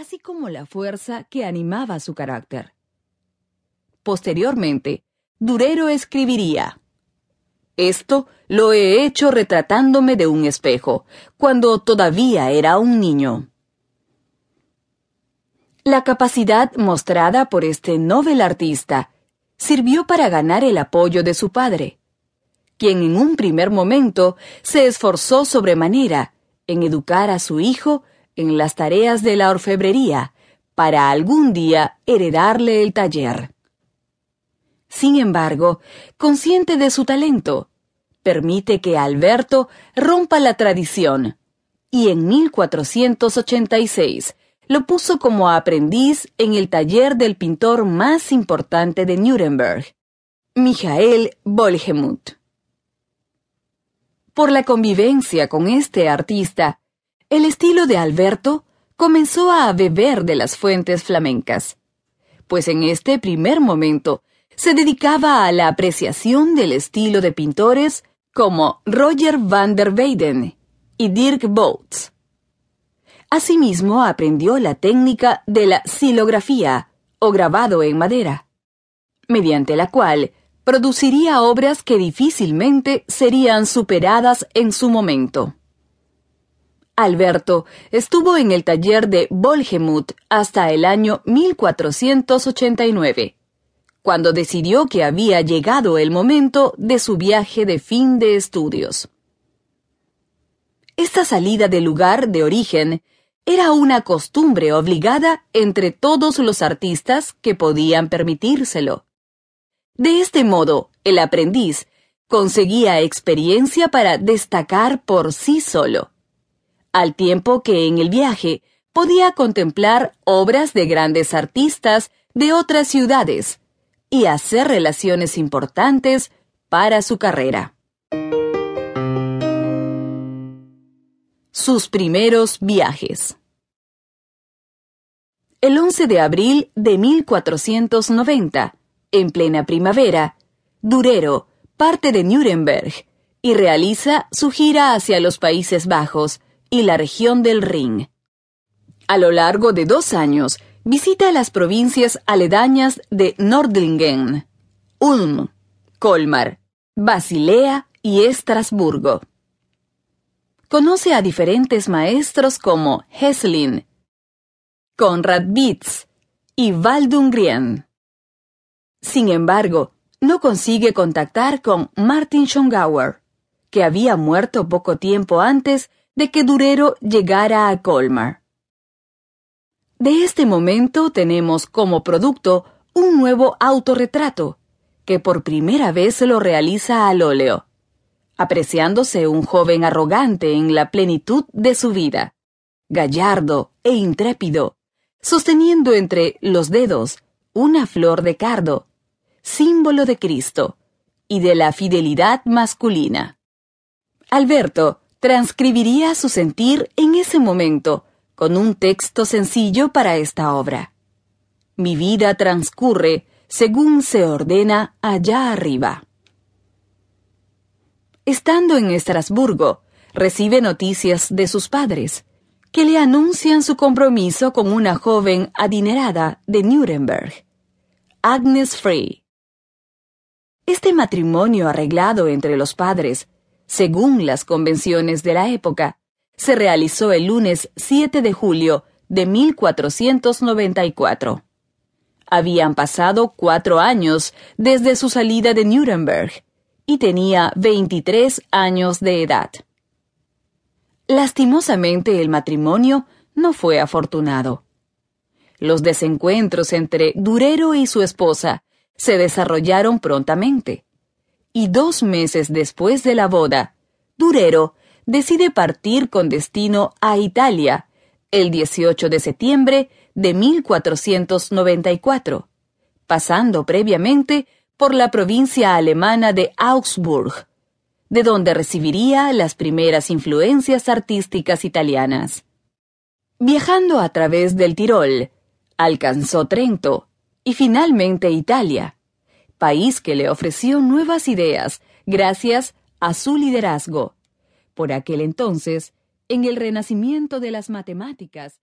así como la fuerza que animaba su carácter. Posteriormente, Durero escribiría, Esto lo he hecho retratándome de un espejo, cuando todavía era un niño. La capacidad mostrada por este novel artista sirvió para ganar el apoyo de su padre, quien en un primer momento se esforzó sobremanera en educar a su hijo en las tareas de la orfebrería para algún día heredarle el taller. Sin embargo, consciente de su talento, permite que Alberto rompa la tradición y en 1486 lo puso como aprendiz en el taller del pintor más importante de Nuremberg, Michael Bolgemuth. Por la convivencia con este artista, el estilo de Alberto comenzó a beber de las fuentes flamencas, pues en este primer momento se dedicaba a la apreciación del estilo de pintores como Roger van der Weyden y Dirk Bouts. Asimismo, aprendió la técnica de la silografía, o grabado en madera, mediante la cual produciría obras que difícilmente serían superadas en su momento. Alberto estuvo en el taller de Bolgemuth hasta el año 1489, cuando decidió que había llegado el momento de su viaje de fin de estudios. Esta salida del lugar de origen era una costumbre obligada entre todos los artistas que podían permitírselo. De este modo, el aprendiz conseguía experiencia para destacar por sí solo, al tiempo que en el viaje podía contemplar obras de grandes artistas de otras ciudades y hacer relaciones importantes para su carrera. Sus primeros viajes. El 11 de abril de 1490, en plena primavera, Durero parte de Nuremberg y realiza su gira hacia los Países Bajos y la región del Rin. A lo largo de dos años, visita las provincias aledañas de Nordlingen, Ulm, Colmar, Basilea y Estrasburgo. Conoce a diferentes maestros como Heslin, Konrad Bitz y Waldungrien. Sin embargo, no consigue contactar con Martin Schongauer, que había muerto poco tiempo antes de que Durero llegara a Colmar. De este momento tenemos como producto un nuevo autorretrato, que por primera vez lo realiza al óleo apreciándose un joven arrogante en la plenitud de su vida, gallardo e intrépido, sosteniendo entre los dedos una flor de cardo, símbolo de Cristo y de la fidelidad masculina. Alberto transcribiría su sentir en ese momento con un texto sencillo para esta obra. Mi vida transcurre según se ordena allá arriba. Estando en Estrasburgo, recibe noticias de sus padres, que le anuncian su compromiso con una joven adinerada de Nuremberg, Agnes Frey. Este matrimonio arreglado entre los padres, según las convenciones de la época, se realizó el lunes 7 de julio de 1494. Habían pasado cuatro años desde su salida de Nuremberg y tenía 23 años de edad. Lastimosamente el matrimonio no fue afortunado. Los desencuentros entre Durero y su esposa se desarrollaron prontamente, y dos meses después de la boda, Durero decide partir con destino a Italia el 18 de septiembre de 1494, pasando previamente por la provincia alemana de Augsburg, de donde recibiría las primeras influencias artísticas italianas. Viajando a través del Tirol, alcanzó Trento y finalmente Italia, país que le ofreció nuevas ideas gracias a su liderazgo. Por aquel entonces, en el renacimiento de las matemáticas,